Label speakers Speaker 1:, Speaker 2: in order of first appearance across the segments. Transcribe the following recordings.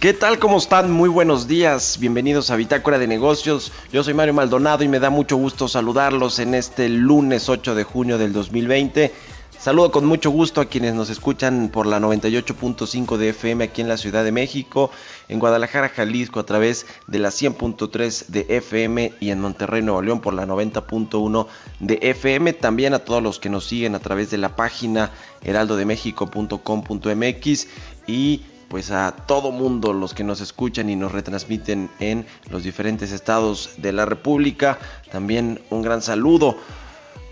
Speaker 1: ¿Qué tal? ¿Cómo están? Muy buenos días. Bienvenidos a Bitácora de Negocios. Yo soy Mario Maldonado y me da mucho gusto saludarlos en este lunes 8 de junio del 2020. Saludo con mucho gusto a quienes nos escuchan por la 98.5 de FM aquí en la Ciudad de México, en Guadalajara, Jalisco a través de la 100.3 de FM y en Monterrey, Nuevo León por la 90.1 de FM. También a todos los que nos siguen a través de la página heraldodemexico.com.mx y pues a todo mundo los que nos escuchan y nos retransmiten en los diferentes estados de la República. También un gran saludo.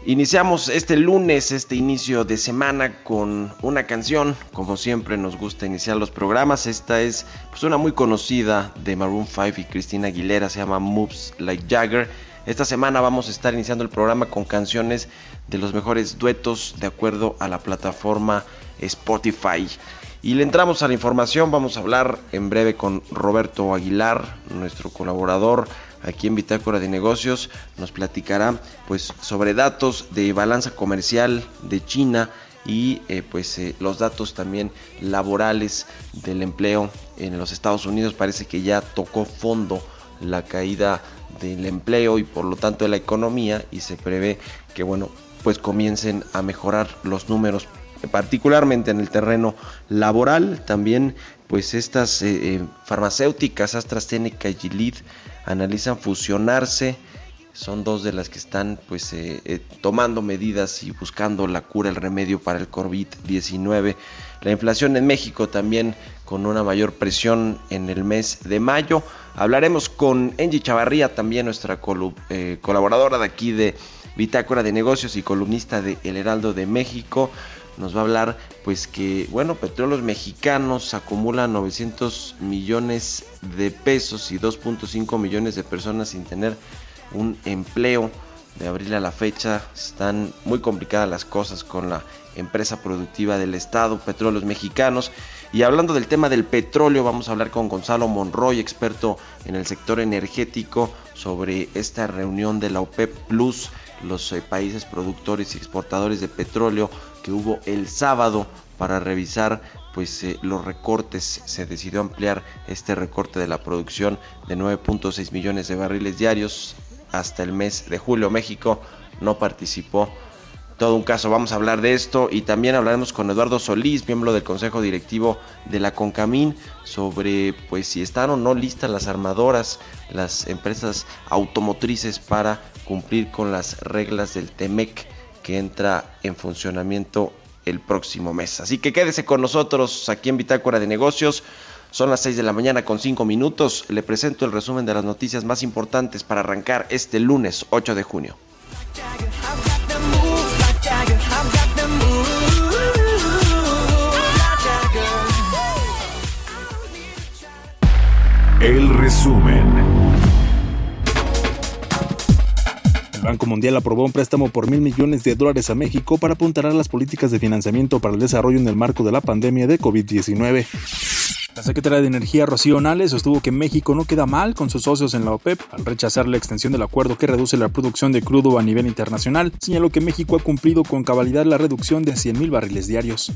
Speaker 1: Iniciamos este lunes, este inicio de semana con una canción, como siempre nos gusta iniciar los programas. Esta es pues, una muy conocida de Maroon 5 y Cristina Aguilera, se llama Moves Like Jagger. Esta semana vamos a estar iniciando el programa con canciones de los mejores duetos de acuerdo a la plataforma Spotify. Y le entramos a la información, vamos a hablar en breve con Roberto Aguilar, nuestro colaborador aquí en Bitácora de Negocios, nos platicará pues sobre datos de balanza comercial de China y eh, pues eh, los datos también laborales del empleo en los Estados Unidos. Parece que ya tocó fondo la caída del empleo y por lo tanto de la economía y se prevé que bueno pues comiencen a mejorar los números particularmente en el terreno laboral. También pues estas eh, eh, farmacéuticas AstraZeneca y Gilead analizan fusionarse. Son dos de las que están pues eh, tomando medidas y buscando la cura, el remedio para el COVID-19. La inflación en México también con una mayor presión en el mes de mayo. Hablaremos con Angie Chavarría, también nuestra colaboradora de aquí de Bitácora de Negocios y columnista de El Heraldo de México nos va a hablar pues que bueno petróleos mexicanos acumulan 900 millones de pesos y 2.5 millones de personas sin tener un empleo. De abril a la fecha están muy complicadas las cosas con la empresa productiva del estado petróleos mexicanos. Y hablando del tema del petróleo vamos a hablar con Gonzalo Monroy experto en el sector energético sobre esta reunión de la OPEP Plus los eh, países productores y exportadores de petróleo que hubo el sábado para revisar pues eh, los recortes. Se decidió ampliar este recorte de la producción de 9.6 millones de barriles diarios hasta el mes de julio. México no participó. Todo un caso. Vamos a hablar de esto y también hablaremos con Eduardo Solís, miembro del Consejo Directivo de la Concamín, sobre pues si están o no listas las armadoras, las empresas automotrices para cumplir con las reglas del TEMEC que entra en funcionamiento el próximo mes. Así que quédese con nosotros aquí en Bitácora de Negocios. Son las 6 de la mañana con 5 minutos. Le presento el resumen de las noticias más importantes para arrancar este lunes 8 de junio.
Speaker 2: El resumen.
Speaker 3: El Banco Mundial aprobó un préstamo por mil millones de dólares a México para apuntalar las políticas de financiamiento para el desarrollo en el marco de la pandemia de COVID-19. La secretaria de Energía Rocío Nales sostuvo que México no queda mal con sus socios en la OPEP al rechazar la extensión del acuerdo que reduce la producción de crudo a nivel internacional. Señaló que México ha cumplido con cabalidad la reducción de 100.000 barriles diarios.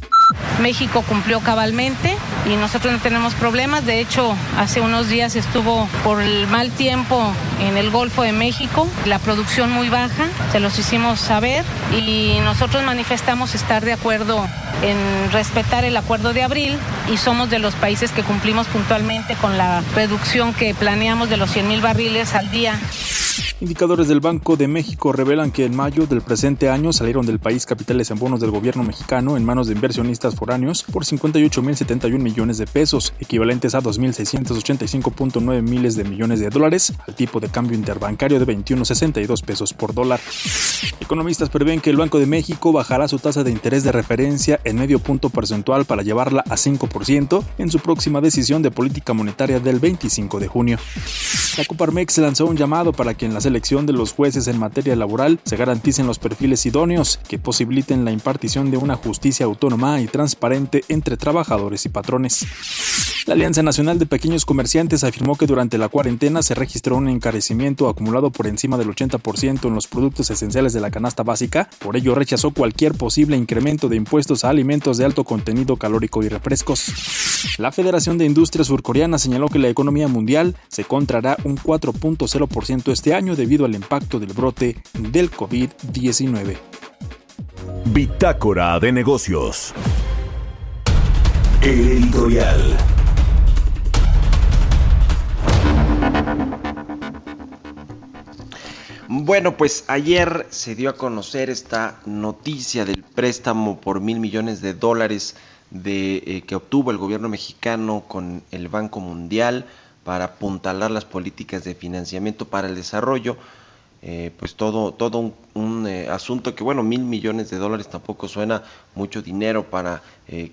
Speaker 4: México cumplió cabalmente y nosotros no tenemos problemas. De hecho, hace unos días estuvo por el mal tiempo en el Golfo de México, la producción muy baja, se los hicimos saber y nosotros manifestamos estar de acuerdo en respetar el acuerdo de abril y somos de los países que cumplimos puntualmente con la reducción que planeamos de los 100 mil barriles al día.
Speaker 3: Indicadores del Banco de México revelan que en mayo del presente año salieron del país capitales en bonos del gobierno mexicano en manos de inversionistas foráneos por 58.071 millones de pesos, equivalentes a 2.685.9 miles de millones de dólares, al tipo de cambio interbancario de 21.62 pesos por dólar. Economistas prevén que el Banco de México bajará su tasa de interés de referencia en medio punto porcentual para llevarla a 5% en su próxima decisión de política monetaria del 25 de junio. La Coparmex lanzó un llamado para que en las elección de los jueces en materia laboral se garanticen los perfiles idóneos que posibiliten la impartición de una justicia autónoma y transparente entre trabajadores y patrones. La Alianza Nacional de Pequeños Comerciantes afirmó que durante la cuarentena se registró un encarecimiento acumulado por encima del 80% en los productos esenciales de la canasta básica, por ello rechazó cualquier posible incremento de impuestos a alimentos de alto contenido calórico y refrescos. La Federación de Industrias Surcoreana señaló que la economía mundial se contrará un 4.0% este año debido al impacto del brote del COVID-19.
Speaker 2: Bitácora de negocios. El editorial.
Speaker 1: Bueno, pues ayer se dio a conocer esta noticia del préstamo por mil millones de dólares de, eh, que obtuvo el gobierno mexicano con el Banco Mundial para apuntalar las políticas de financiamiento para el desarrollo. Eh, pues todo, todo un, eh, asunto que, bueno, mil millones de dólares tampoco suena mucho dinero para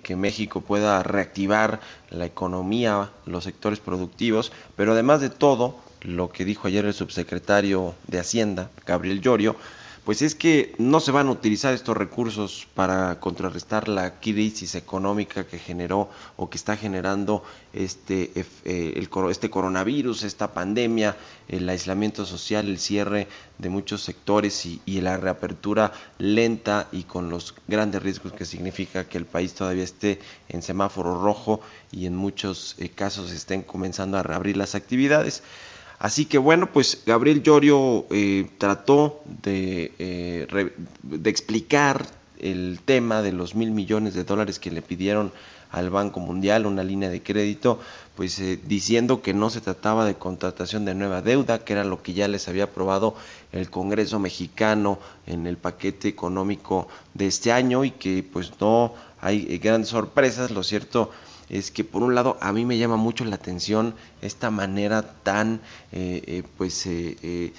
Speaker 1: que México pueda reactivar la economía, los sectores productivos, pero además de todo, lo que dijo ayer el subsecretario de Hacienda, Gabriel Llorio, pues es que no se van a utilizar estos recursos para contrarrestar la crisis económica que generó o que está generando este, eh, este coronavirus, esta pandemia, el aislamiento social, el cierre de muchos sectores y, la reapertura lenta y con los grandes riesgos que significa que el país todavía esté en semáforo rojo y en muchos eh, casos estén comenzando a reabrir las actividades. Así que bueno, pues Gabriel Llorio eh, trató de, eh, de, explicar el tema de los mil millones de dólares que le pidieron al Banco Mundial, una línea de crédito, pues eh, diciendo que no se trataba de contratación de nueva deuda, que era lo que ya les había aprobado el Congreso mexicano en el paquete económico de este año y que pues no hay grandes sorpresas, lo cierto es que por un lado a mí me llama mucho la atención esta manera tan, eh, eh, pues, eh,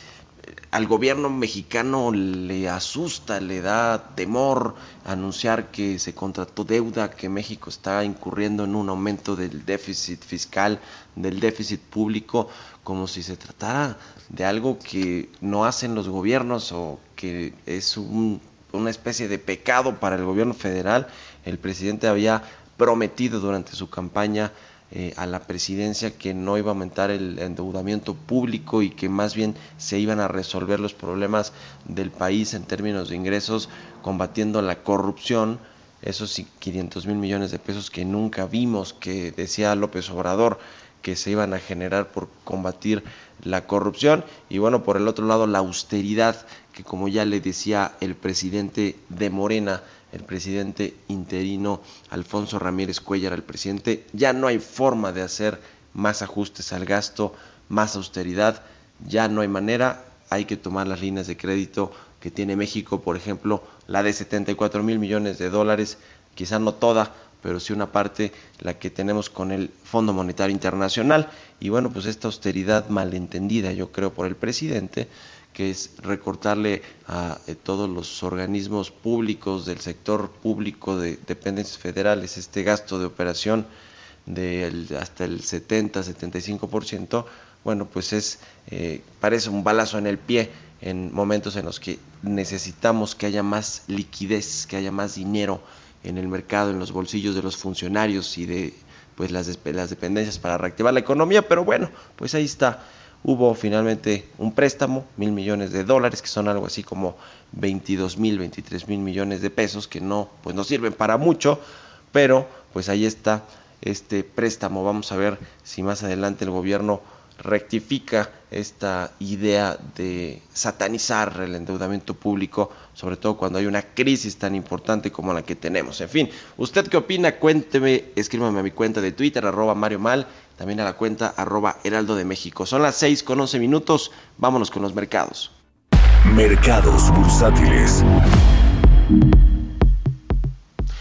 Speaker 1: al gobierno mexicano le asusta, le da temor anunciar que se contrató deuda, que México está incurriendo en un aumento del déficit fiscal, del déficit público, como si se tratara de algo que no hacen los gobiernos o que es una especie de pecado para el gobierno federal. El presidente había prometido durante su campaña eh, a la presidencia que no iba a aumentar el endeudamiento público y que más bien se iban a resolver los problemas del país en términos de ingresos combatiendo la corrupción, esos 500 mil millones de pesos que nunca vimos que decía López Obrador que se iban a generar por combatir la corrupción. Y bueno por el otro lado la austeridad que como ya le decía el presidente de Morena el presidente interino Alfonso Ramírez Cuellar al presidente, ya no hay forma de hacer más ajustes al gasto, más austeridad, ya no hay manera, hay que tomar las líneas de crédito que tiene México, por ejemplo, la de 74 mil millones de dólares, quizá no toda, pero sí una parte, la que tenemos con el Fondo Monetario Internacional. Y bueno, pues esta austeridad malentendida, yo creo, por el presidente, que es recortarle a eh, todos los organismos públicos del sector público de dependencias federales este gasto de operación de hasta el 70-75%, bueno, pues es eh, parece un balazo en el pie en momentos en los que necesitamos que haya más liquidez, que haya más dinero en el mercado, en los bolsillos de los funcionarios y de pues las, las dependencias para reactivar la economía, pero bueno, pues ahí está. Hubo finalmente un préstamo, mil millones de dólares, que son algo así como 22 mil, 23 mil millones de pesos, que no, pues no sirven para mucho, pero pues ahí está este préstamo. Vamos a ver si más adelante el gobierno rectifica esta idea de satanizar el endeudamiento público, sobre todo cuando hay una crisis tan importante como la que tenemos. En fin, ¿usted qué opina? Cuénteme, escríbame a mi cuenta de Twitter, arroba Mario Mal, también a la cuenta arroba Heraldo de México. Son las 6 con 11 minutos, vámonos con los mercados.
Speaker 2: Mercados bursátiles.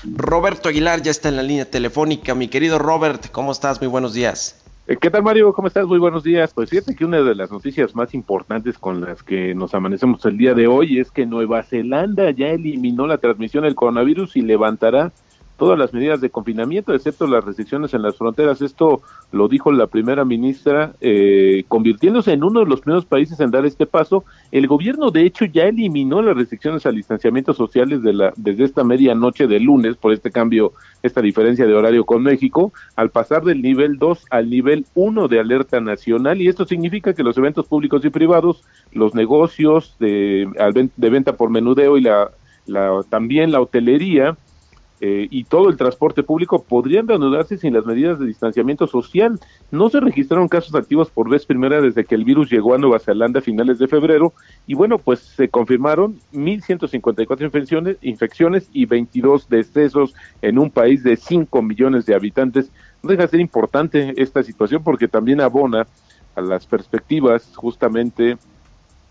Speaker 1: Roberto Aguilar ya está en la línea telefónica. Mi querido Robert, ¿cómo estás? Muy buenos días.
Speaker 5: Eh, ¿Qué tal Mario? ¿Cómo estás? Muy buenos días. Pues fíjate que una de las noticias más importantes con las que nos amanecemos el día de hoy es que Nueva Zelanda ya eliminó la transmisión del coronavirus y levantará todas las medidas de confinamiento, excepto las restricciones en las fronteras. Esto lo dijo la primera ministra, eh, convirtiéndose en uno de los primeros países en dar este paso. El gobierno, de hecho, ya eliminó las restricciones al distanciamiento sociales de la, desde esta medianoche de lunes, por este cambio, esta diferencia de horario con México, al pasar del nivel 2 al nivel 1 de alerta nacional. Y esto significa que los eventos públicos y privados, los negocios de, de venta por menudeo y la, la, también la hotelería, eh, y todo el transporte público podrían reanudarse sin las medidas de distanciamiento social. No se registraron casos activos por vez primera desde que el virus llegó a Nueva Zelanda a finales de febrero y bueno, pues se confirmaron 1.154 infecciones, infecciones y 22 decesos en un país de 5 millones de habitantes. No deja de ser importante esta situación porque también abona a las perspectivas justamente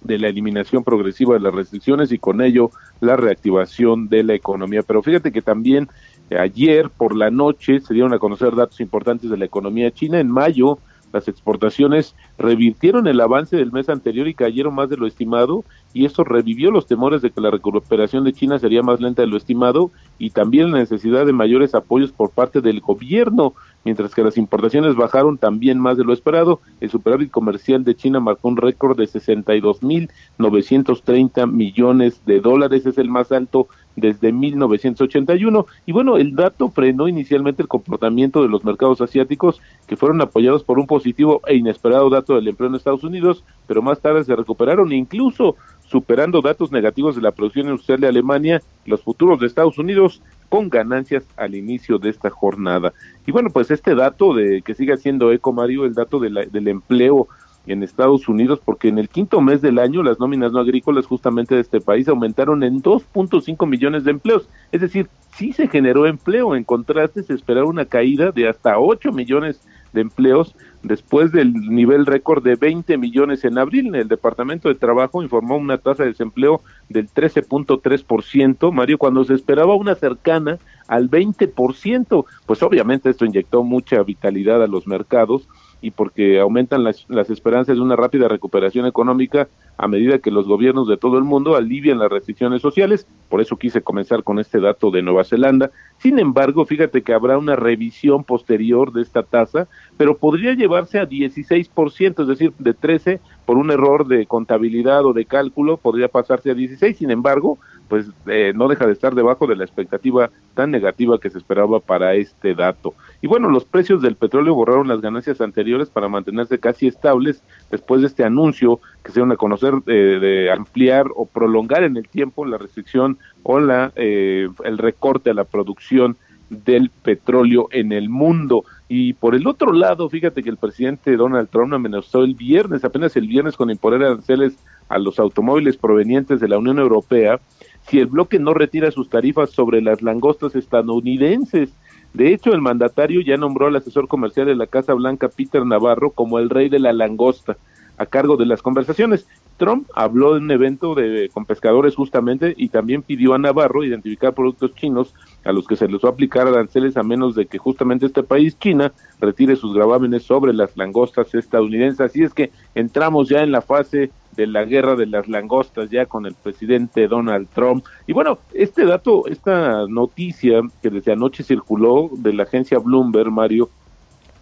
Speaker 5: de la eliminación progresiva de las restricciones y con ello la reactivación de la economía. Pero fíjate que también eh, ayer por la noche se dieron a conocer datos importantes de la economía china. En mayo las exportaciones revirtieron el avance del mes anterior y cayeron más de lo estimado y eso revivió los temores de que la recuperación de China sería más lenta de lo estimado y también la necesidad de mayores apoyos por parte del gobierno mientras que las importaciones bajaron también más de lo esperado. El superávit comercial de China marcó un récord de 62.930 millones de dólares, es el más alto desde 1981. Y bueno, el dato frenó inicialmente el comportamiento de los mercados asiáticos, que fueron apoyados por un positivo e inesperado dato del empleo en Estados Unidos, pero más tarde se recuperaron, incluso superando datos negativos de la producción industrial de Alemania, los futuros de Estados Unidos con ganancias al inicio de esta jornada. Y bueno, pues este dato de que sigue siendo eco, Mario, el dato del empleo en Estados Unidos, porque en el quinto mes del año las nóminas no agrícolas justamente de este país aumentaron en 2.5 millones de empleos. Es decir, sí se generó empleo, en contraste se esperaba una caída de hasta 8 millones de empleos después del nivel récord de 20 millones en abril. El Departamento de Trabajo informó una tasa de desempleo del 13.3%, Mario, cuando se esperaba una cercana al 20%. Pues obviamente esto inyectó mucha vitalidad a los mercados y porque aumentan las, las esperanzas de una rápida recuperación económica a medida que los gobiernos de todo el mundo alivian las restricciones sociales. Por eso quise comenzar con este dato de Nueva Zelanda. Sin embargo, fíjate que habrá una revisión posterior de esta tasa, pero podría llevarse a 16%, es decir, de 13 por un error de contabilidad o de cálculo, podría pasarse a 16. Sin embargo, pues eh, no deja de estar debajo de la expectativa tan negativa que se esperaba para este dato. Y bueno, los precios del petróleo borraron las ganancias anteriores para mantenerse casi estables después de este anuncio que se van a conocer eh, de ampliar o prolongar en el tiempo la restricción o la eh, el recorte a la producción del petróleo en el mundo. Y por el otro lado, fíjate que el presidente Donald Trump amenazó el viernes, apenas el viernes, con imponer aranceles a los automóviles provenientes de la Unión Europea si el bloque no retira sus tarifas sobre las langostas estadounidenses. De hecho, el mandatario ya nombró al asesor comercial de la Casa Blanca, Peter Navarro, como el rey de la langosta, a cargo de las conversaciones. Trump habló en un evento de, con pescadores justamente y también pidió a Navarro identificar productos chinos a los que se les va a aplicar aranceles a menos de que justamente este país, China, retire sus gravámenes sobre las langostas estadounidenses. Así es que entramos ya en la fase de la guerra de las langostas ya con el presidente Donald Trump. Y bueno, este dato, esta noticia que desde anoche circuló de la agencia Bloomberg, Mario,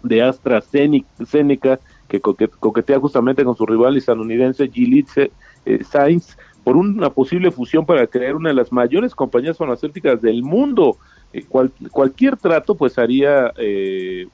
Speaker 5: de AstraZeneca, que coquetea justamente con su rival estadounidense Gilead eh, Science por una posible fusión para crear una de las mayores compañías farmacéuticas del mundo. eh, cualquier trato pues haría,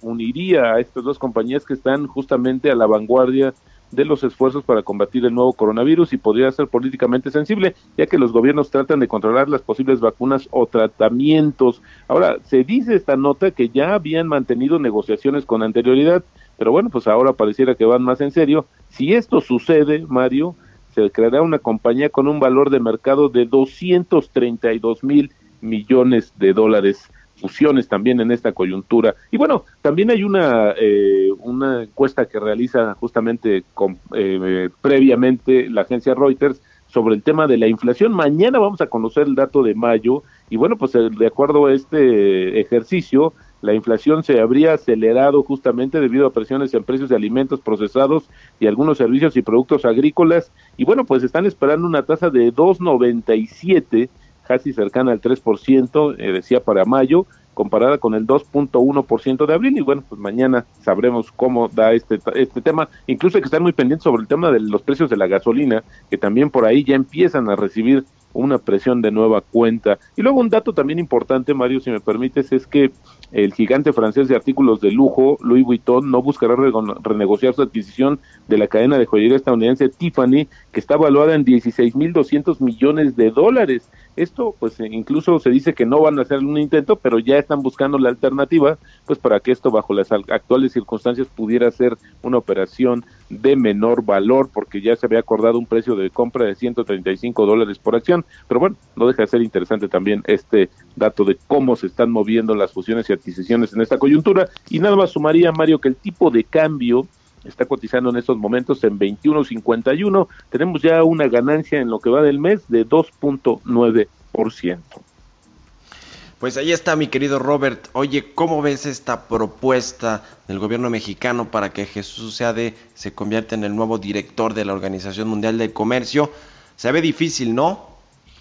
Speaker 5: uniría a estas dos compañías que están justamente a la vanguardia de los esfuerzos para combatir el nuevo coronavirus y podría ser políticamente sensible, ya que los gobiernos tratan de controlar las posibles vacunas o tratamientos. Ahora, se dice esta nota que ya habían mantenido negociaciones con anterioridad, pero bueno, pues ahora pareciera que van más en serio. Si esto sucede, Mario, se creará una compañía con un valor de mercado de 232 mil millones de dólares fusiones también en esta coyuntura. Y bueno, también hay una, eh, una encuesta que realiza justamente eh, previamente la agencia Reuters sobre el tema de la inflación. Mañana vamos a conocer el dato de mayo y bueno, pues de acuerdo a este ejercicio, la inflación se habría acelerado justamente debido a presiones en precios de alimentos procesados y algunos servicios y productos agrícolas. Y bueno, pues están esperando una tasa de 2.97 casi cercana al 3%, eh, decía para mayo, comparada con el 2.1% de abril. Y bueno, pues mañana sabremos cómo da este, este tema. Incluso hay que estar muy pendientes sobre el tema de los precios de la gasolina, que también por ahí ya empiezan a recibir una presión de nueva cuenta. Y luego un dato también importante, Mario, si me permites, es que el gigante francés de artículos de lujo, Louis Vuitton, no buscará renegociar su adquisición de la cadena de joyería estadounidense Tiffany, que está evaluada en 16.200 millones de dólares. Esto, pues eh, incluso se dice que no van a hacer un intento, pero ya están buscando la alternativa, pues para que esto bajo las actuales circunstancias pudiera ser una operación de menor valor, porque ya se había acordado un precio de compra de 135 dólares por acción. Pero bueno, no deja de ser interesante también este dato de cómo se están moviendo las fusiones y adquisiciones en esta coyuntura. Y nada más sumaría, Mario, que el tipo de cambio está cotizando en estos momentos en 21.51. Tenemos ya una ganancia en lo que va del mes de 2.9%.
Speaker 1: Pues ahí está mi querido Robert. Oye, ¿cómo ves esta propuesta del gobierno mexicano para que Jesús Seade se convierta en el nuevo director de la Organización Mundial del Comercio? Se ve difícil, ¿no?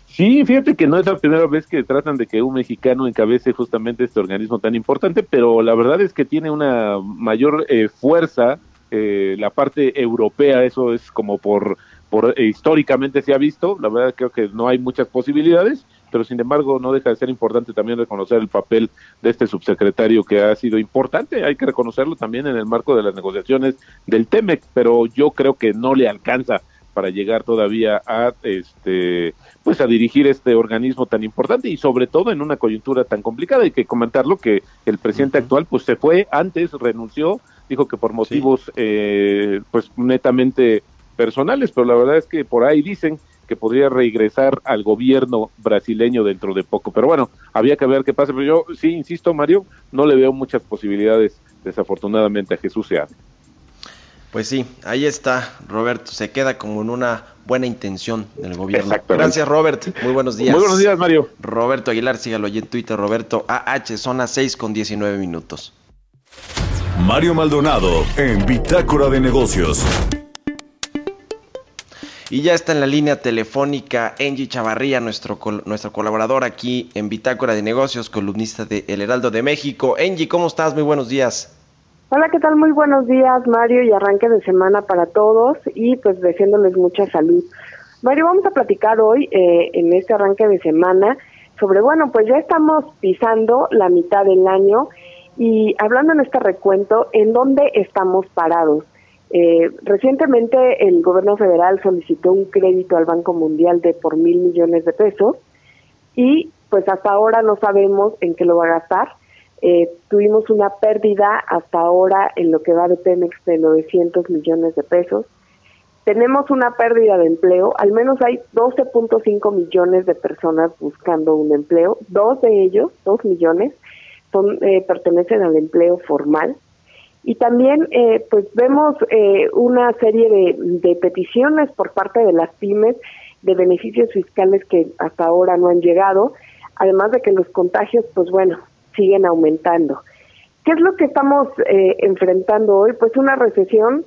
Speaker 5: Sí, fíjate que no es la primera vez que tratan de que un mexicano encabece justamente este organismo tan importante, pero la verdad es que tiene una mayor eh, fuerza eh, la parte europea, eso es como por, por eh, históricamente se ha visto, la verdad creo que no hay muchas posibilidades, pero sin embargo no deja de ser importante también reconocer el papel de este subsecretario que ha sido importante, hay que reconocerlo también en el marco de las negociaciones del TEMEC, pero yo creo que no le alcanza para llegar todavía a este pues a dirigir este organismo tan importante y sobre todo en una coyuntura tan complicada hay que comentarlo que el presidente actual pues se fue antes renunció dijo que por motivos eh, pues netamente personales, pero la verdad es que por ahí dicen que podría regresar al gobierno brasileño dentro de poco. Pero bueno, había que ver qué pasa. Pero yo sí, insisto, Mario, no le veo muchas posibilidades, desafortunadamente, a Jesús Seade.
Speaker 1: Pues sí, ahí está, Roberto. Se queda como en una buena intención del gobierno. Gracias, Robert. Muy buenos días.
Speaker 5: Muy buenos días, Mario.
Speaker 1: Roberto Aguilar, sígalo allí en Twitter, Roberto AH, zona 6 con 19 minutos.
Speaker 2: Mario Maldonado en Bitácora de Negocios.
Speaker 1: Y ya está en la línea telefónica Angie Chavarría, nuestro, nuestro colaborador aquí en Bitácora de Negocios, columnista de El Heraldo de México. Angie, ¿cómo estás? Muy buenos días.
Speaker 6: Hola, ¿qué tal? Muy buenos días, Mario, y arranque de semana para todos y pues deseándoles mucha salud. Mario, vamos a platicar hoy eh, en este arranque de semana sobre, bueno, pues ya estamos pisando la mitad del año y hablando en este recuento, ¿en dónde estamos parados? Eh, recientemente el gobierno federal solicitó un crédito al Banco Mundial de por mil millones de pesos y pues hasta ahora no sabemos en qué lo va a gastar. Eh, tuvimos una pérdida hasta ahora en lo que va de Pemex de 900 millones de pesos. Tenemos una pérdida de empleo, al menos hay 12.5 millones de personas buscando un empleo, dos de ellos, dos millones, son eh, pertenecen al empleo formal. Y también eh, pues vemos eh, una serie de, de, peticiones por parte de las pymes de beneficios fiscales que hasta ahora no han llegado además de que los contagios pues bueno siguen aumentando. Qué es lo que estamos enfrentando hoy pues una recesión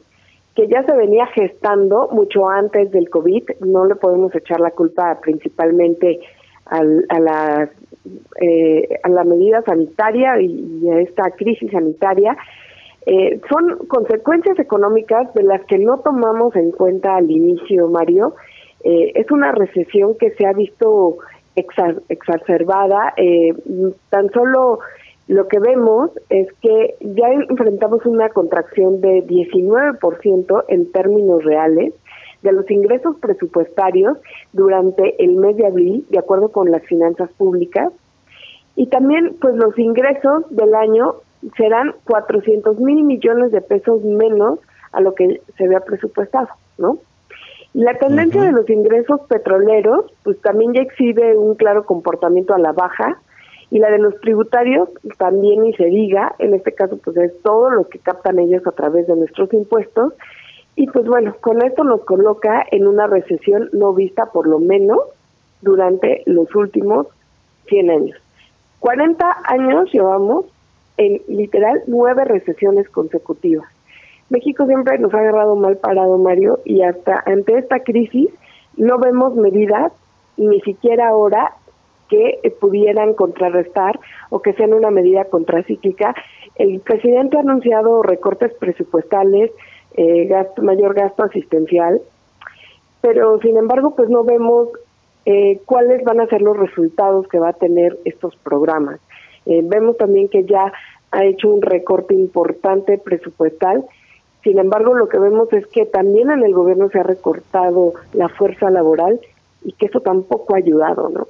Speaker 6: que ya se venía gestando mucho antes del covid. No le podemos echar la culpa principalmente al, a las eh, a la medida sanitaria y, a esta crisis sanitaria, eh, son consecuencias económicas de las que no tomamos en cuenta al inicio, Mario. Eh, es una recesión que se ha visto exacerbada. Eh, tan solo lo que vemos es que ya enfrentamos una contracción de 19% en términos reales de los ingresos presupuestarios durante el mes de abril, de acuerdo con las finanzas públicas. Y también, pues los ingresos del año serán 400 mil millones de pesos menos a lo que se había presupuestado, ¿no? La tendencia de los ingresos petroleros, pues también ya exhibe un claro comportamiento a la baja, y la de los tributarios también ni se diga, en este caso pues es todo lo que captan ellos a través de nuestros impuestos, y pues bueno, con esto nos coloca en una recesión no vista por lo menos durante los últimos 100 años. 40 años llevamos en literal nueve recesiones consecutivas. México siempre nos ha agarrado mal parado, Mario, y hasta ante esta crisis no vemos medidas, ni siquiera ahora, que pudieran contrarrestar o que sean una medida contracíclica. El presidente ha anunciado recortes presupuestales, eh, gasto, mayor gasto asistencial, pero sin embargo, pues no vemos eh, cuáles van a ser los resultados que va a tener estos programas. Eh, vemos también que ya ha hecho un recorte importante presupuestal. Sin embargo, lo que vemos es que también en el gobierno se ha recortado la fuerza laboral y que eso tampoco ha ayudado, ¿no?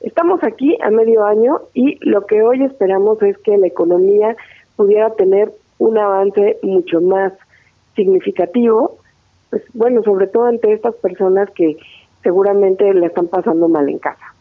Speaker 6: Estamos aquí a medio año y lo que hoy esperamos es que la economía pudiera tener un avance mucho más significativo, pues bueno, sobre todo ante estas personas que seguramente le están pasando mal en casa.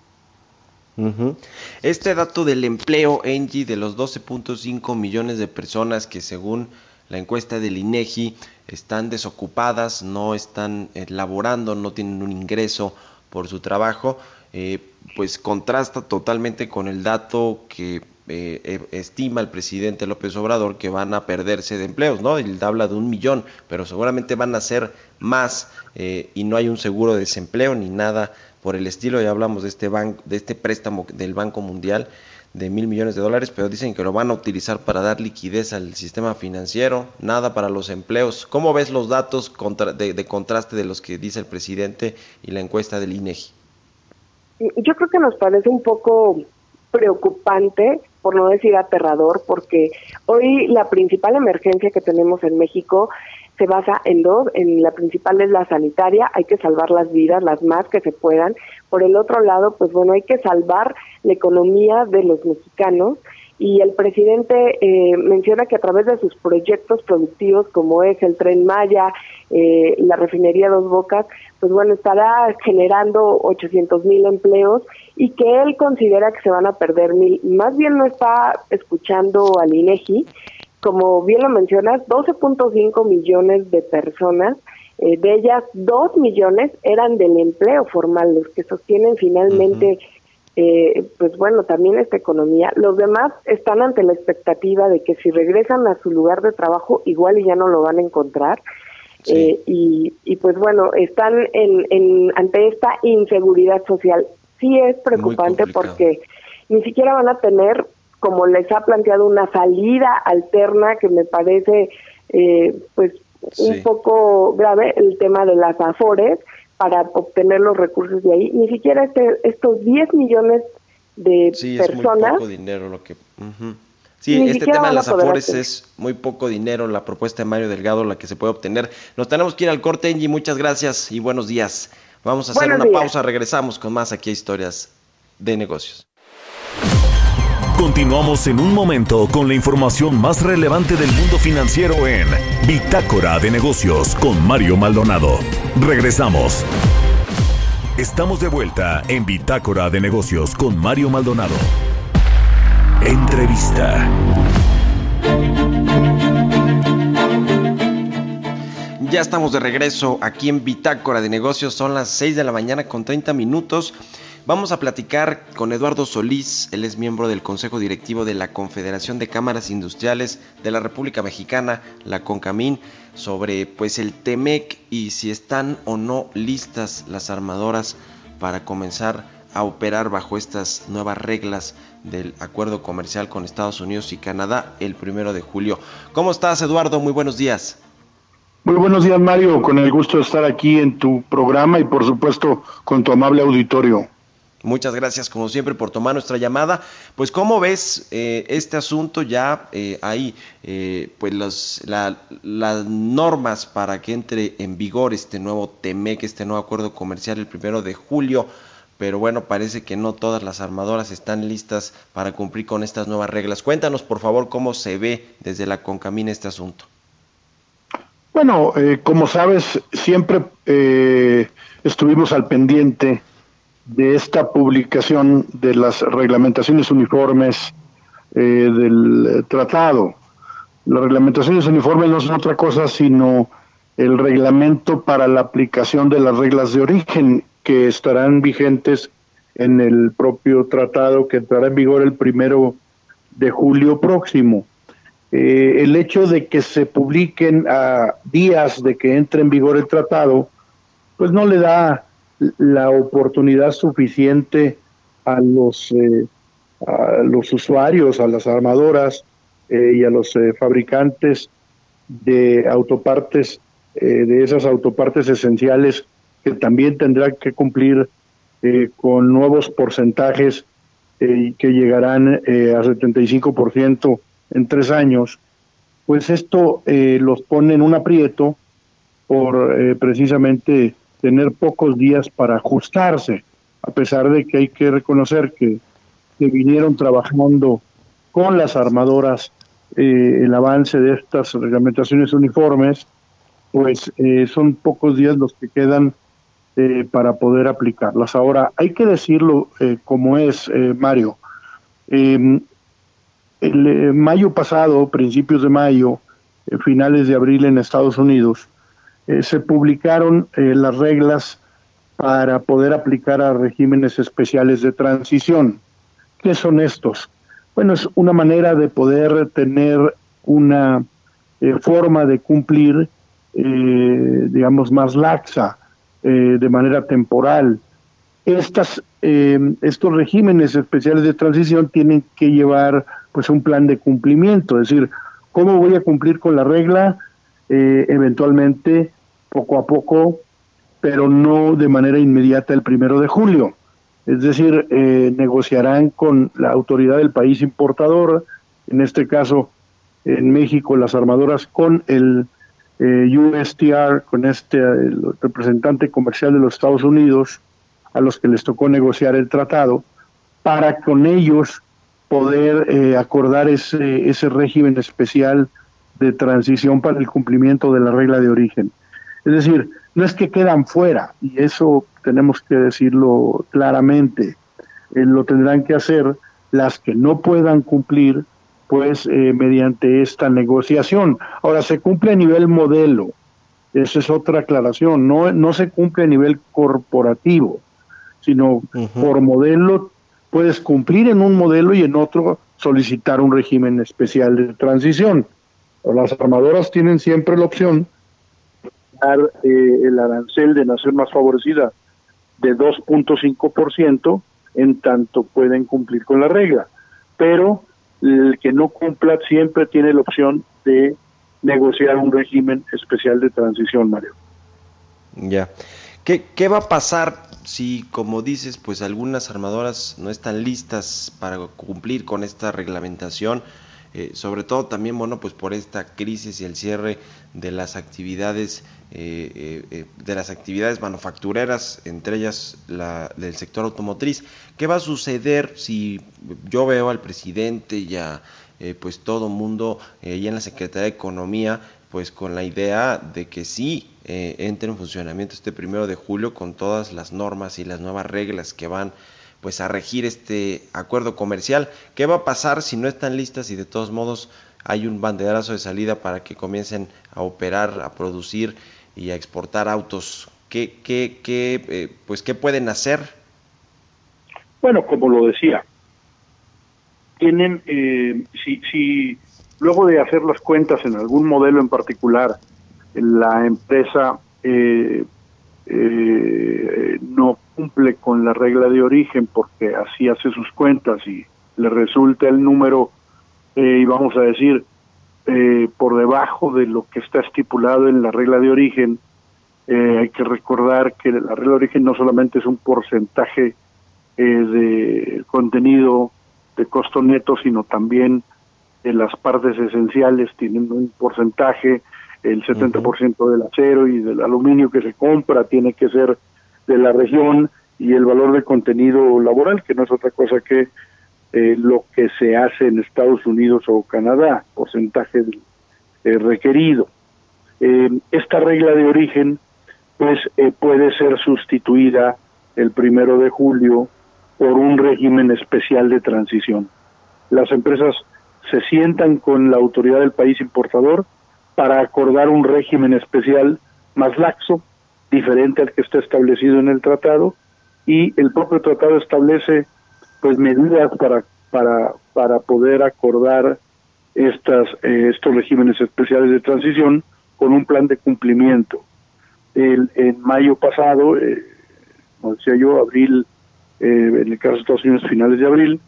Speaker 1: Este dato del empleo, Engie, de los 12.5 millones de personas que según la encuesta del INEGI están desocupadas, no están eh, laborando, no tienen un ingreso por su trabajo, eh, pues contrasta totalmente con el dato que eh, e, estima el presidente López Obrador que van a perderse de empleos, ¿no? Él habla de un millón, pero seguramente van a ser más eh, y no hay un seguro de desempleo ni nada por el estilo. Ya hablamos de este banco, de este préstamo del Banco Mundial de mil millones de dólares, pero dicen que lo van a utilizar para dar liquidez al sistema financiero, nada para los empleos. ¿Cómo ves los datos de, de contraste de los que dice el presidente y la encuesta del INEGI?
Speaker 6: Yo creo que nos parece un poco preocupante, por no decir aterrador, porque hoy la principal emergencia que tenemos en México se basa en dos, en la principal es la sanitaria, hay que salvar las vidas, las más que se puedan. Por el otro lado, pues bueno, hay que salvar la economía de los mexicanos y el presidente eh, menciona que a través de sus proyectos productivos como es el tren Maya, eh, la refinería Dos Bocas, pues bueno, estará generando 800 mil empleos y que él considera que se van a perder mil. Más bien no está escuchando al INEGI, como bien lo mencionas, 12.5 millones de personas, eh, de ellas 2 millones eran del empleo formal, los que sostienen finalmente eh, pues bueno, también esta economía. Los demás están ante la expectativa de que si regresan a su lugar de trabajo, igual y ya no lo van a encontrar. Eh, y, y, pues bueno, están en, en, ante esta inseguridad social. Sí es preocupante porque ni siquiera van a tener, como les ha planteado, una salida alterna que me parece eh, pues un poco grave el tema de las afores para obtener los recursos de ahí. Ni siquiera este, estos 10 millones de personas.
Speaker 1: Es poco dinero lo que. Sí, este tema de las afores es muy poco dinero, la propuesta de Mario Delgado, la que se puede obtener. Nos tenemos que ir al corte, Angie. Muchas gracias y buenos días. Vamos a hacer una pausa, regresamos con más aquí a Historias de Negocios.
Speaker 2: Continuamos en un momento con la información más relevante del mundo financiero en Bitácora de Negocios con Mario Maldonado. Regresamos. Estamos de vuelta en Bitácora de Negocios con Mario Maldonado. Entrevista.
Speaker 1: Ya estamos de regreso aquí en Bitácora de Negocios. Son las 6 de la mañana con 30 minutos. Vamos a platicar con Eduardo Solís, él es miembro del Consejo Directivo de la Confederación de Cámaras Industriales de la República Mexicana, la CONCAMIN, sobre pues el TEMEC y si están o no listas las armadoras para comenzar a operar bajo estas nuevas reglas del acuerdo comercial con Estados Unidos y Canadá el primero de julio. ¿Cómo estás, Eduardo? Muy buenos días.
Speaker 7: Muy buenos días, Mario. Con el gusto de estar aquí en tu programa y, por supuesto, con tu amable auditorio.
Speaker 1: Muchas gracias como siempre por tomar nuestra llamada. Pues cómo ves eh, este asunto ya eh, hay eh, pues las normas para que entre en vigor este nuevo TEMEC, este nuevo acuerdo comercial el primero de julio pero bueno, parece que no todas las armadoras están listas para cumplir con estas nuevas reglas. Cuéntanos, por favor, cómo se ve desde la Concamina este asunto.
Speaker 7: Bueno, eh, como sabes, siempre eh, estuvimos al pendiente de esta publicación de las reglamentaciones uniformes eh, del tratado. Las reglamentaciones uniformes no son otra cosa sino el reglamento para la aplicación de las reglas de origen que estarán vigentes en el propio tratado que entrará en vigor el primero de julio próximo. Eh, el hecho de que se publiquen a días de que entre en vigor el tratado, pues no le da la oportunidad suficiente a los, eh, a los usuarios, a las armadoras eh, y a los fabricantes de autopartes, de esas autopartes esenciales que también tendrá que cumplir eh, con nuevos porcentajes eh, que llegarán eh, a 75% en tres años, pues esto los pone en un aprieto por precisamente tener pocos días para ajustarse, a pesar de que hay que reconocer que, vinieron trabajando con las armadoras el avance de estas reglamentaciones uniformes, pues son pocos días los que quedan eh, para poder aplicarlas. Ahora, hay que decirlo eh, como es, eh, Mario. Em, el mayo pasado, principios de mayo, finales de abril en Estados Unidos, se publicaron las reglas para poder aplicar a regímenes especiales de transición. ¿Qué son estos? Bueno, es una manera de poder tener una forma de cumplir, digamos, más laxa eh, de manera temporal. Estas, eh, estos regímenes especiales de transición tienen que llevar pues un plan de cumplimiento, es decir, ¿cómo voy a cumplir con la regla? Eh, eventualmente, poco a poco, pero no de manera inmediata el primero de julio. Es decir, negociarán con la autoridad del país importador, en este caso en México las armadoras con el eh, USTR, con este representante comercial de los Estados Unidos, a los que les tocó negociar el tratado, para con ellos poder eh, acordar ese, ese régimen especial de transición para el cumplimiento de la regla de origen. Es decir, no es que quedan fuera, y eso tenemos que decirlo claramente, eh, lo tendrán que hacer las que no puedan cumplir pues eh, mediante esta negociación. Ahora, se cumple a nivel modelo, esa es otra aclaración, no, no se cumple a nivel corporativo, sino por modelo puedes cumplir en un modelo y en otro solicitar un régimen especial de transición. Las armadoras tienen siempre la opción eh, el arancel de nación más favorecida de 2.5% en tanto pueden cumplir con la regla. Pero el que no cumpla siempre tiene la opción de negociar un régimen especial de transición, Mario.
Speaker 1: Ya. ¿Qué, ¿Qué, va a pasar si, como dices, pues algunas armadoras no están listas para cumplir con esta reglamentación? Eh, sobre todo también, bueno, pues por esta crisis y el cierre de las actividades eh, eh, de las actividades manufactureras, entre ellas la del sector automotriz. ¿Qué va a suceder si yo veo al presidente y a pues todo mundo y en la Secretaría de Economía pues con la idea de que sí entre en funcionamiento este primero de julio con todas las normas y las nuevas reglas que van pues a regir este acuerdo comercial. ¿Qué va a pasar si no están listas y de todos modos hay un banderazo de salida para que comiencen a operar, a producir y a exportar autos? ¿Qué, qué, qué, eh, pues, ¿qué pueden hacer?
Speaker 7: Bueno, como lo decía, tienen, eh, si, si luego de hacer las cuentas en algún modelo en particular, la empresa eh, eh, no cumple con la regla de origen porque así hace sus cuentas y le resulta el número, eh, y vamos a decir, eh, por debajo de lo que está estipulado en la regla de origen, hay que recordar que la regla de origen no solamente es un porcentaje de contenido de costo neto, sino también de las partes esenciales tienen un porcentaje, el 70% del acero y del aluminio que se compra tiene que ser de la región y el valor de contenido laboral, que no es otra cosa que eh, lo que se hace en Estados Unidos o Canadá, porcentaje eh, requerido. Eh, esta regla de origen pues puede ser sustituida el primero de julio por un régimen especial de transición. Las empresas se sientan con la autoridad del país importador para acordar un régimen especial más laxo, diferente al que está establecido en el tratado, y el propio tratado establece pues medidas para para para poder acordar estas eh, estos regímenes especiales de transición con un plan de cumplimiento. El, en mayo pasado, eh, como decía yo, abril, eh, en el caso de Estados Unidos, finales de abril,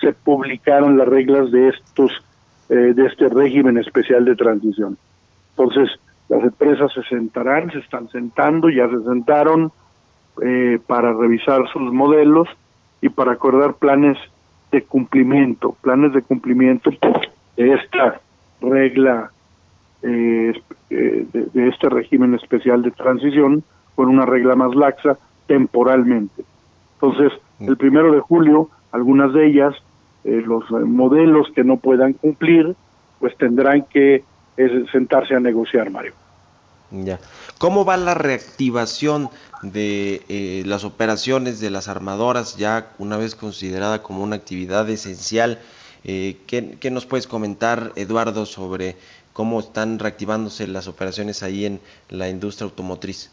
Speaker 7: se publicaron las reglas de estos eh, de este régimen especial de transición. Entonces, las empresas se sentarán, se están sentando, ya se sentaron eh, para revisar sus modelos y para acordar planes de cumplimiento, planes de cumplimiento de esta regla, eh, de, de este régimen especial de transición con una regla más laxa temporalmente. Entonces, el primero de julio, algunas de ellas eh, los modelos que no puedan cumplir, pues tendrán que eh, sentarse a negociar, Mario.
Speaker 1: Ya. ¿Cómo va la reactivación de eh, las operaciones de las armadoras ya una vez considerada como una actividad esencial? ¿qué, ¿qué, nos puedes comentar, Eduardo, sobre cómo están reactivándose las operaciones ahí en la industria automotriz?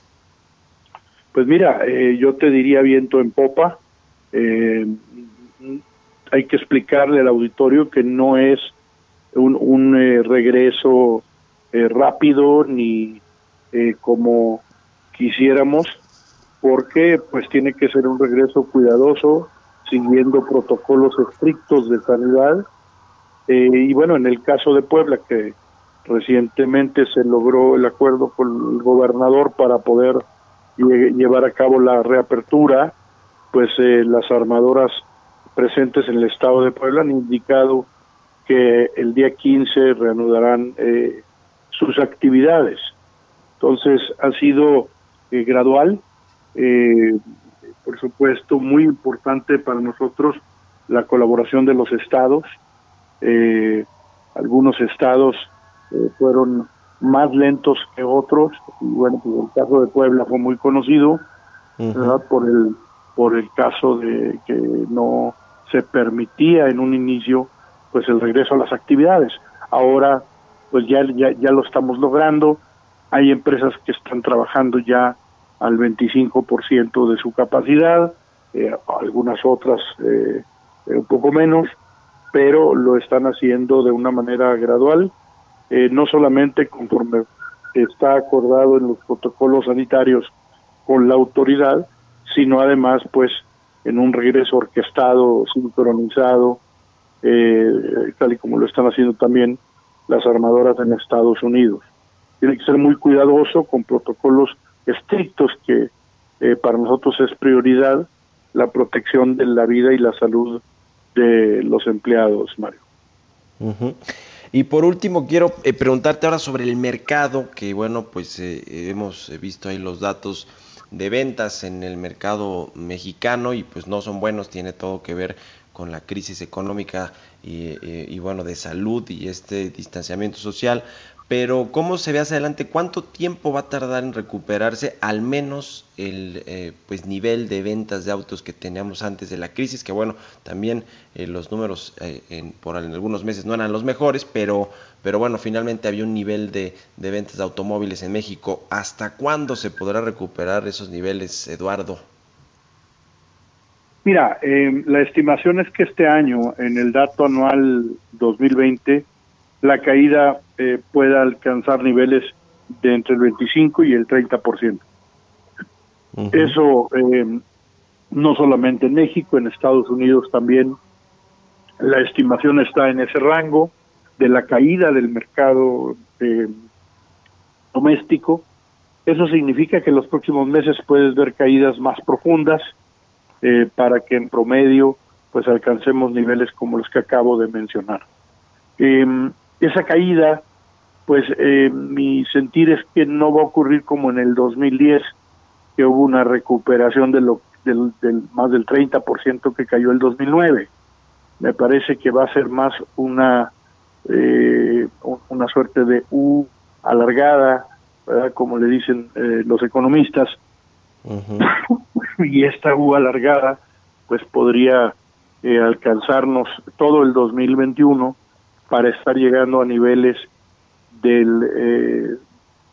Speaker 7: Pues mira, yo te diría viento en popa. Eh, hay que explicarle al auditorio que no es un, eh, regreso eh, rápido ni eh, como quisiéramos, porque pues tiene que ser un regreso cuidadoso, siguiendo protocolos estrictos de sanidad. y bueno, en el caso de Puebla, que recientemente se logró el acuerdo con el gobernador para poder llevar a cabo la reapertura, pues las armadoras presentes en el estado de Puebla han indicado que el día 15 reanudarán eh, sus actividades. Entonces ha sido eh, gradual, eh, por supuesto muy importante para nosotros la colaboración de los estados. algunos estados fueron más lentos que otros y bueno, pues el caso de Puebla fue muy conocido, ¿verdad? Por el por el caso de que no se permitía en un inicio pues el regreso a las actividades. Ahora pues ya, ya, ya lo estamos logrando. Hay empresas que están trabajando ya al 25% de su capacidad, eh, algunas otras eh, eh, un poco menos, pero lo están haciendo de una manera gradual, no solamente conforme está acordado en los protocolos sanitarios con la autoridad, sino además pues en un regreso orquestado, sincronizado, eh, tal y como lo están haciendo también las armadoras en Estados Unidos. Tiene que ser muy cuidadoso con protocolos estrictos que eh, para nosotros es prioridad la protección de la vida y la salud de los empleados, Mario.
Speaker 1: Y por último, quiero eh, preguntarte ahora sobre el mercado, que bueno, pues hemos visto ahí los datos de ventas en el mercado mexicano y pues no son buenos, tiene todo que ver con la crisis económica y, bueno, de salud y este distanciamiento social. Pero ¿cómo se ve hacia adelante? ¿Cuánto tiempo va a tardar en recuperarse al menos el eh, pues nivel de ventas de autos que teníamos antes de la crisis? Que bueno, también eh, los números eh, en, por algunos meses no eran los mejores, pero pero bueno, finalmente había un nivel de, ventas de automóviles en México. ¿Hasta cuándo se podrá recuperar esos niveles, Eduardo?
Speaker 7: Mira, la estimación es que este año, en el dato anual 2020, la caída eh, pueda alcanzar niveles de entre el 25 y el 30%. Eso eh, no solamente en México, en Estados Unidos también. La estimación está en ese rango de la caída del mercado eh, doméstico. Eso significa que en los próximos meses puedes ver caídas más profundas. eh, para que en promedio pues alcancemos niveles como los que acabo de mencionar. Em, esa caída, pues eh, mi sentir es que no va a ocurrir como en el 2010, que hubo una recuperación de lo, del, más del 30% que cayó el 2009. Me parece que va a ser más una, eh, una suerte de U alargada, como le dicen eh, los economistas, y esta U alargada pues podría eh, alcanzarnos todo el 2021 para estar llegando a niveles del eh,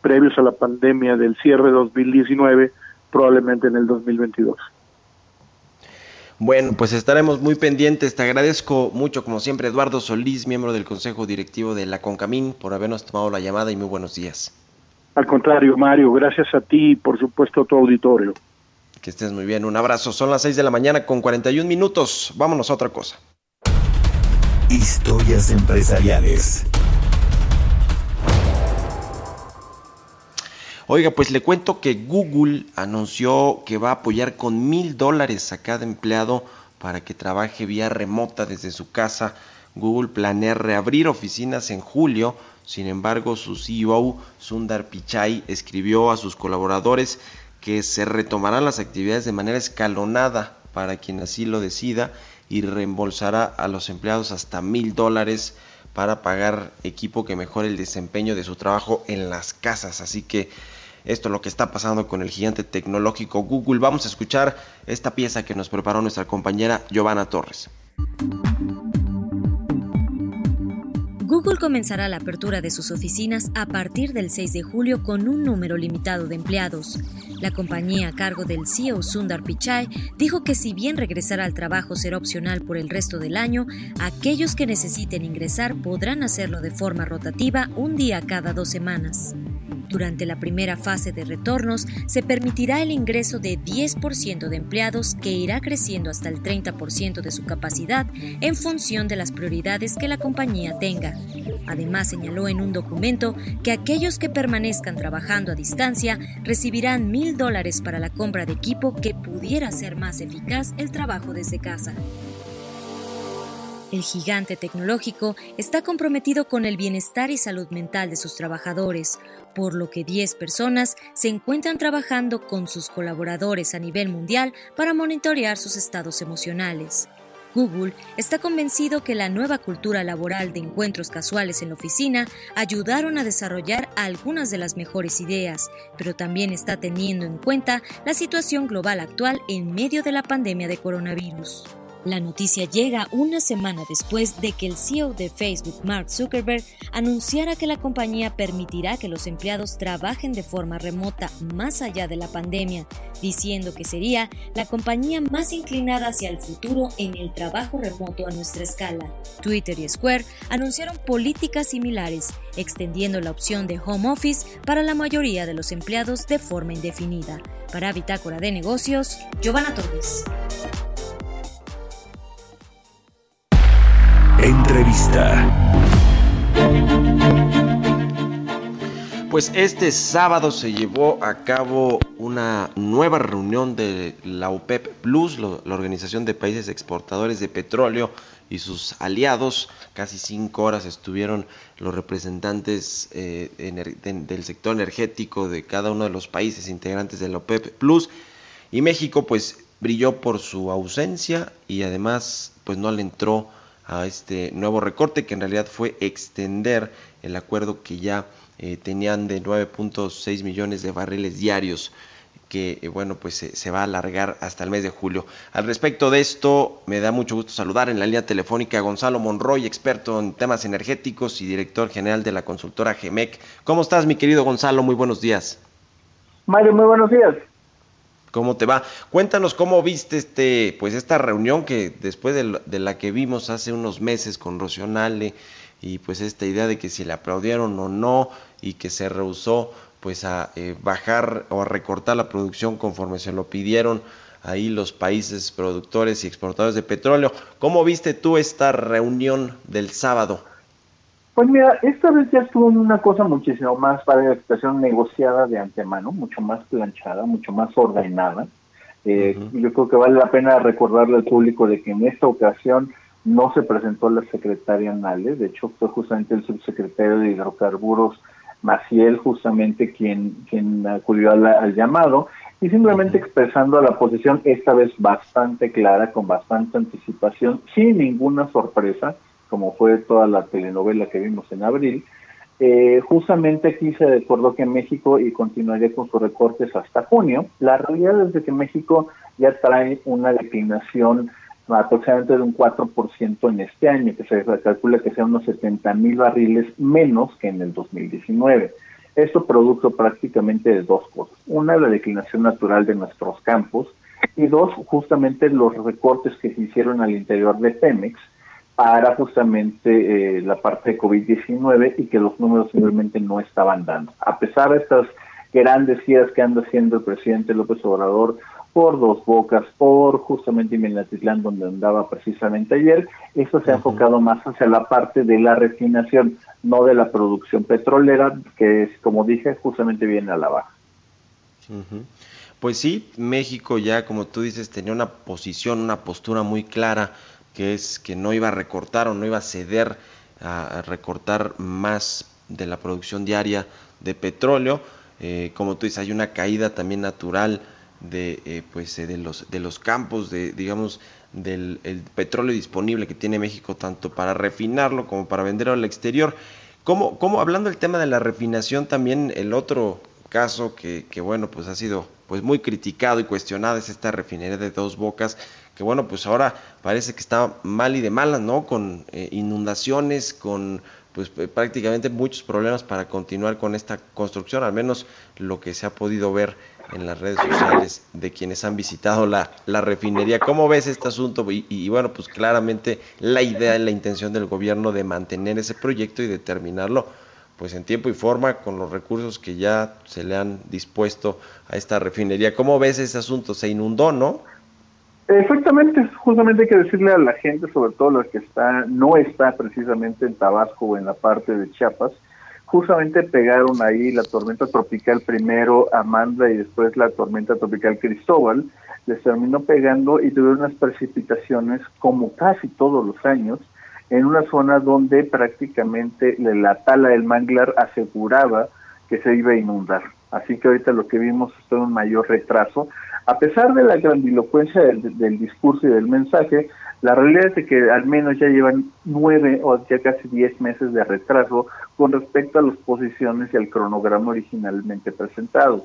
Speaker 7: previos a la pandemia del cierre 2019 probablemente en el 2022.
Speaker 1: Bueno, pues estaremos muy pendientes. Te agradezco mucho, como siempre, Eduardo Solís, miembro del Consejo Directivo de la CONCAMIN, por habernos tomado la llamada y muy buenos días.
Speaker 7: Al contrario, Mario, gracias a ti y por supuesto a tu auditorio.
Speaker 1: Que estés muy bien, un abrazo. Son las 6 de la mañana con 41 minutos. Vámonos a otra cosa.
Speaker 2: Historias empresariales.
Speaker 1: Oiga, pues le cuento que Google anunció que va a apoyar con mil dólares a cada empleado para que trabaje vía remota desde su casa. Google planea reabrir oficinas en julio. Sin embargo, su CEO, Sundar Pichai, escribió a sus colaboradores que se retomarán las actividades de manera escalonada para quien así lo decida y reembolsará a los empleados hasta mil dólares para pagar equipo que mejore el desempeño de su trabajo en las casas. Así que esto es lo que está pasando con el gigante tecnológico Google. Vamos a escuchar esta pieza que nos preparó nuestra compañera Giovanna Torres.
Speaker 8: Google comenzará la apertura de sus oficinas a partir del 6 de julio con un número limitado de empleados. La compañía a cargo del CEO Sundar Pichai dijo que si bien regresar al trabajo será opcional por el resto del año, aquellos que necesiten ingresar podrán hacerlo de forma rotativa un día cada dos semanas. Durante la primera fase de retornos se permitirá el ingreso de 10% de empleados que irá creciendo hasta el 30% de su capacidad en función de las prioridades que la compañía tenga. Además señaló en un documento que aquellos que permanezcan trabajando a distancia recibirán mil dólares para la compra de equipo que pudiera hacer más eficaz el trabajo desde casa. El gigante tecnológico está comprometido con el bienestar y salud mental de sus trabajadores, por lo que 10 personas se encuentran trabajando con sus colaboradores a nivel mundial para monitorear sus estados emocionales. Google está convencido que la nueva cultura laboral de encuentros casuales en la oficina ayudaron a desarrollar algunas de las mejores ideas, pero también está teniendo en cuenta la situación global actual en medio de la pandemia de coronavirus. La noticia llega una semana después de que el CEO de Facebook, Mark Zuckerberg, anunciara que la compañía permitirá que los empleados trabajen de forma remota más allá de la pandemia, diciendo que sería la compañía más inclinada hacia el futuro en el trabajo remoto a nuestra escala. Twitter y Square anunciaron políticas similares, extendiendo la opción de home office para la mayoría de los empleados de forma indefinida. Para Bitácora de Negocios, Giovanna Torres.
Speaker 2: Entrevista.
Speaker 1: Pues este sábado se llevó a cabo una nueva reunión de la OPEP Plus, la Organización de Países Exportadores de Petróleo y sus aliados. Casi cinco horas estuvieron los representantes eh, del sector energético de cada uno de los países integrantes de la OPEP Plus. Y México pues brilló por su ausencia y además pues no le entró a este nuevo recorte que en realidad fue extender el acuerdo que ya eh, tenían de 9.6 millones de barriles diarios que eh, bueno pues se va a alargar hasta el mes de julio. Al respecto de esto me da mucho gusto saludar en la línea telefónica a Gonzalo Monroy, experto en temas energéticos y director general de la consultora GEMEC. ¿Cómo estás mi querido Gonzalo? Muy buenos días.
Speaker 9: Mario, muy buenos días.
Speaker 1: ¿Cómo te va? Cuéntanos cómo viste este, pues esta reunión que después de, la que vimos hace unos meses con Rocionale y pues esta idea de que si le aplaudieron o no y que se rehusó pues a eh, bajar o a recortar la producción conforme se lo pidieron ahí los países productores y exportadores de petróleo. ¿Cómo viste tú esta reunión del sábado?
Speaker 9: Pues mira, esta vez ya estuvo una cosa muchísimo más para la situación negociada de antemano, mucho más planchada, mucho más ordenada. Eh, yo creo que vale la pena recordarle al público de que en esta ocasión no se presentó la secretaria Nale, de hecho fue justamente el subsecretario de Hidrocarburos Maciel justamente quien, quien acudió al llamado y simplemente expresando la posición esta vez bastante clara, con bastante anticipación, sin ninguna sorpresa, como fue toda la telenovela que vimos en abril, eh, justamente aquí se acordó que México y continuaría con sus recortes hasta junio. La realidad es que México ya trae una declinación aproximadamente de un 4% en este año, que se calcula que sean unos 70 mil barriles menos que en el 2019. Esto producto prácticamente de dos cosas. Una, la declinación natural de nuestros campos y dos, justamente los recortes que se hicieron al interior de Pemex para justamente eh, la parte de COVID-19 y que los números simplemente no estaban dando. A pesar de estas grandes giras que anda haciendo el presidente López Obrador por Dos Bocas, por justamente Minatitlán, donde andaba precisamente ayer, eso se ha enfocado más hacia la parte de la refinación, no de la producción petrolera, que es, como dije, justamente viene a la baja.
Speaker 1: Pues sí, México ya, como tú dices, tenía una posición, una postura muy clara, que es que no iba a recortar o no iba a ceder a, recortar más de la producción diaria de petróleo. Eh, como tú dices, hay una caída también natural de eh, pues eh, de los de los campos de digamos del petróleo disponible que tiene México tanto para refinarlo como para venderlo al exterior como como hablando del tema de la refinación también el otro caso que, que, bueno pues ha sido pues muy criticado y cuestionado es esta refinería de dos bocas que bueno pues ahora parece que está mal y de malas no con eh, inundaciones con pues prácticamente muchos problemas para continuar con esta construcción al menos lo que se ha podido ver en las redes sociales de quienes han visitado la, la refinería. ¿Cómo ves este asunto? Y, bueno, pues claramente la idea y la intención del gobierno de mantener ese proyecto y de terminarlo pues en tiempo y forma con los recursos que ya se le han dispuesto a esta refinería. ¿Cómo ves ese asunto? Se inundó, ¿no?
Speaker 9: Exactamente, justamente hay que decirle a la gente, sobre todo la que está, no está precisamente en Tabasco o en la parte de Chiapas, justamente pegaron ahí la tormenta tropical primero Amanda y después la tormenta tropical Cristóbal, les terminó pegando y tuvieron unas precipitaciones como casi todos los años en una zona donde prácticamente la tala del manglar aseguraba que se iba a inundar. Así que ahorita lo que vimos es un mayor retraso. A pesar de la grandilocuencia del, del discurso y del mensaje, la realidad es que al menos ya llevan nueve o ya casi diez meses de retraso con respecto a las posiciones y al cronograma originalmente presentado.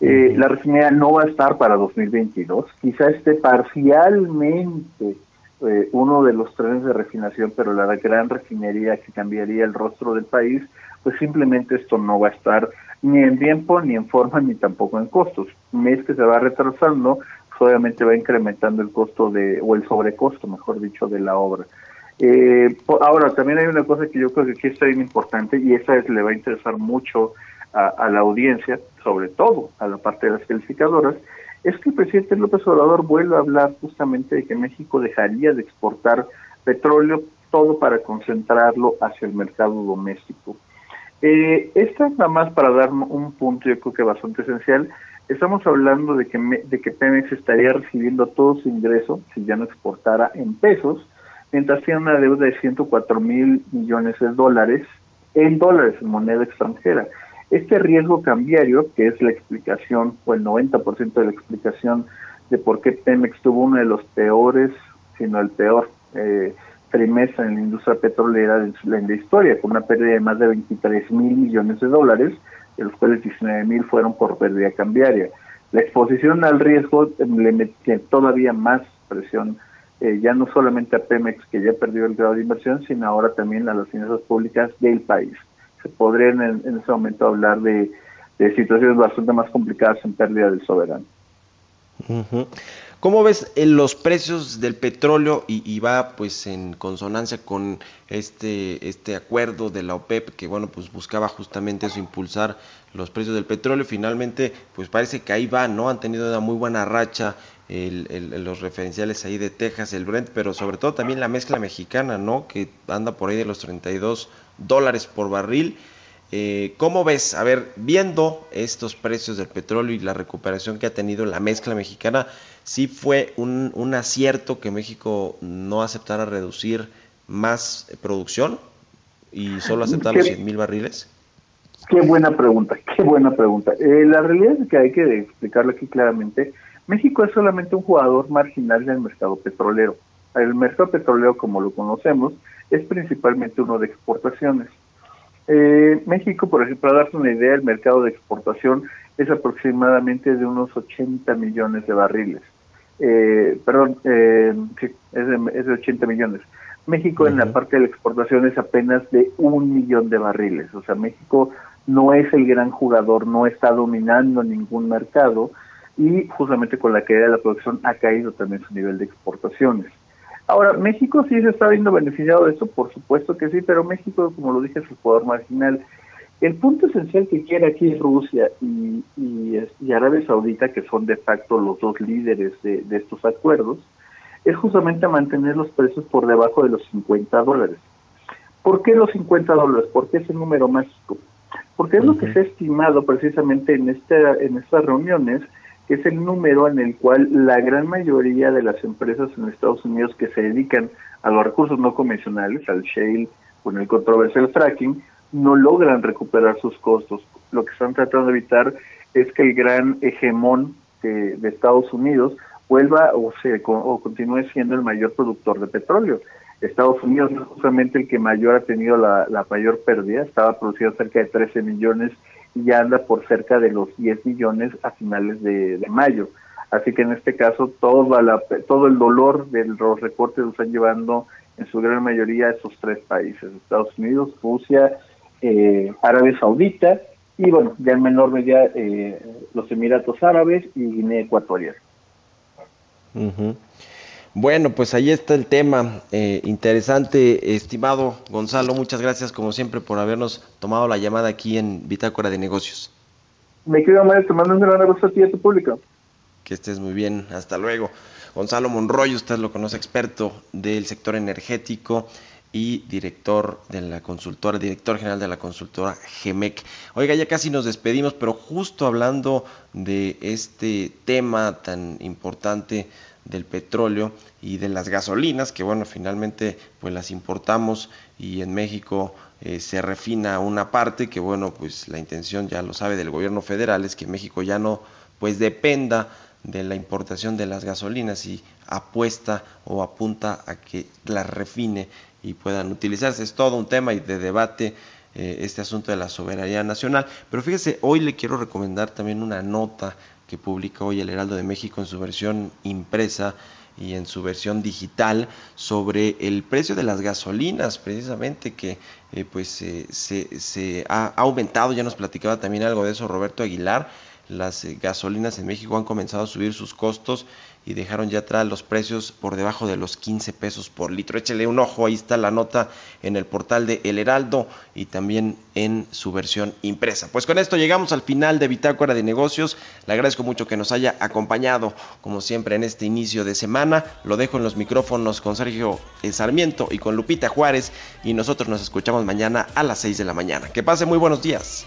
Speaker 9: Eh, la refinería no va a estar para 2022, quizá esté parcialmente eh, uno de los trenes de refinación, pero la gran refinería que cambiaría el rostro del país, pues simplemente esto no va a estar ni en tiempo, ni en forma, ni tampoco en costos. Mes que se va retrasando, obviamente va incrementando el costo de, o el sobrecosto, mejor dicho, de la obra. Eh, ahora, también hay una cosa que yo creo que aquí está bien importante y esa es, le va a interesar mucho a, la audiencia, sobre todo a la parte de las calificadoras, es que el presidente López Obrador vuelve a hablar justamente de que México dejaría de exportar petróleo todo para concentrarlo hacia el mercado doméstico. Eh, esta es nada más para dar un punto yo creo que bastante esencial Estamos hablando de que, de que Pemex estaría recibiendo todo su ingreso, si ya no exportara, en pesos, mientras tiene una deuda de 104 mil millones de dólares, en dólares, en moneda extranjera. Este riesgo cambiario, que es la explicación, o el 90% de la explicación de por qué Pemex tuvo uno de los peores, sino el peor eh, trimestre en la industria petrolera de la historia, con una pérdida de más de 23 mil millones de dólares, de los cuales 19 mil fueron por pérdida cambiaria. La exposición al riesgo eh, le mete todavía más presión, eh, ya no solamente a Pemex, que ya perdió el grado de inversión, sino ahora también a las finanzas públicas del país. Se podrían en, en ese momento hablar de, situaciones bastante más complicadas en pérdida del soberano.
Speaker 1: ¿Cómo ves eh, los precios del petróleo y, va pues en consonancia con este, este acuerdo de la OPEP que bueno pues buscaba justamente eso, impulsar los precios del petróleo? Finalmente pues parece que ahí va, ¿no? Han tenido una muy buena racha los referenciales ahí de Texas, el Brent, pero sobre todo también la mezcla mexicana, ¿no? Que anda por ahí de los 32 dólares por barril. Eh, ¿Cómo ves? A ver, viendo estos precios del petróleo y la recuperación que ha tenido la mezcla mexicana, sí fue un, un acierto que México no aceptara reducir más producción y solo aceptar los 100 mil barriles.
Speaker 9: Qué buena pregunta, qué buena pregunta. Eh, la realidad es que hay que explicarlo aquí claramente. México es solamente un jugador marginal del mercado petrolero. El mercado petrolero, como lo conocemos, es principalmente uno de exportaciones. Eh, México, por ejemplo, para darte una idea, el mercado de exportación es aproximadamente de unos 80 millones de barriles. Eh, perdón, eh, sí, es de, es de 80 millones. México en la parte de la exportación es apenas de un millón de barriles. O sea, México no es el gran jugador, no está dominando ningún mercado y justamente con la caída de la producción ha caído también su nivel de exportaciones. Ahora, México sí se está viendo beneficiado de eso, por supuesto que sí, pero México, como lo dije, es el jugador marginal. El punto esencial que quiere aquí Rusia y, y, Arabia Saudita, que son de facto los dos líderes de, de estos acuerdos, es justamente mantener los precios por debajo de los 50 dólares. ¿Por qué los 50 dólares? ¿Por qué ese número mágico? Porque es lo que se ha estimado precisamente en, este, en estas reuniones, que es el número en el cual la gran mayoría de las empresas en Estados Unidos que se dedican a los recursos no convencionales, al shale o en el controversial fracking, no logran recuperar sus costos. Lo que están tratando de evitar es que el gran hegemón de, de Estados Unidos vuelva o, o continúe siendo el mayor productor de petróleo. Estados Unidos es justamente el que mayor ha tenido la, mayor pérdida, estaba produciendo cerca de 13 millones y ya anda por cerca de los 10 millones a finales de, mayo. Así que en este caso todo, la, todo el dolor de los recortes lo están llevando en su gran mayoría a esos tres países, Estados Unidos, Rusia, eh, Arabia Saudita y bueno, ya en menor medida eh, los Emiratos Árabes y Guinea Ecuatorial.
Speaker 1: Bueno, pues ahí está el tema. Eh, interesante, estimado Gonzalo. Muchas gracias, como siempre, por habernos tomado la llamada aquí en Bitácora de Negocios.
Speaker 9: Me quedo mal, te mando un gran abrazo a ti y a tu público.
Speaker 1: Que estés muy bien. Hasta luego. Gonzalo Monroy, usted lo conoce, experto del sector energético y director de la consultora, director general de la consultora GEMEC. Oiga, ya casi nos despedimos, pero justo hablando de este tema tan importante del petróleo y de las gasolinas, que bueno, finalmente pues las importamos y en México eh, se refina una parte, que bueno, pues la intención ya lo sabe del gobierno federal es que México ya no pues dependa de la importación de las gasolinas y apuesta o apunta a que las refine y puedan utilizarse. Es todo un tema y de debate eh, este asunto de la soberanía nacional. Pero fíjese, hoy le quiero recomendar también una nota que publica hoy el Heraldo de México en su versión impresa y en su versión digital sobre el precio de las gasolinas precisamente que eh, pues eh, se, se ha, aumentado ya nos platicaba también algo de eso Roberto Aguilar las gasolinas en México han comenzado a subir sus costos y dejaron ya atrás los precios por debajo de los 15 pesos por litro. Échele un ojo, ahí está la nota en el portal de El Heraldo y también en su versión impresa. Pues con esto llegamos al final de Bitácora de Negocios. Le agradezco mucho que nos haya acompañado, como siempre, en este inicio de semana. Lo dejo en los micrófonos con Sergio Sarmiento y con Lupita Juárez y nosotros nos escuchamos mañana a las 6 de la mañana. Que pase muy buenos días.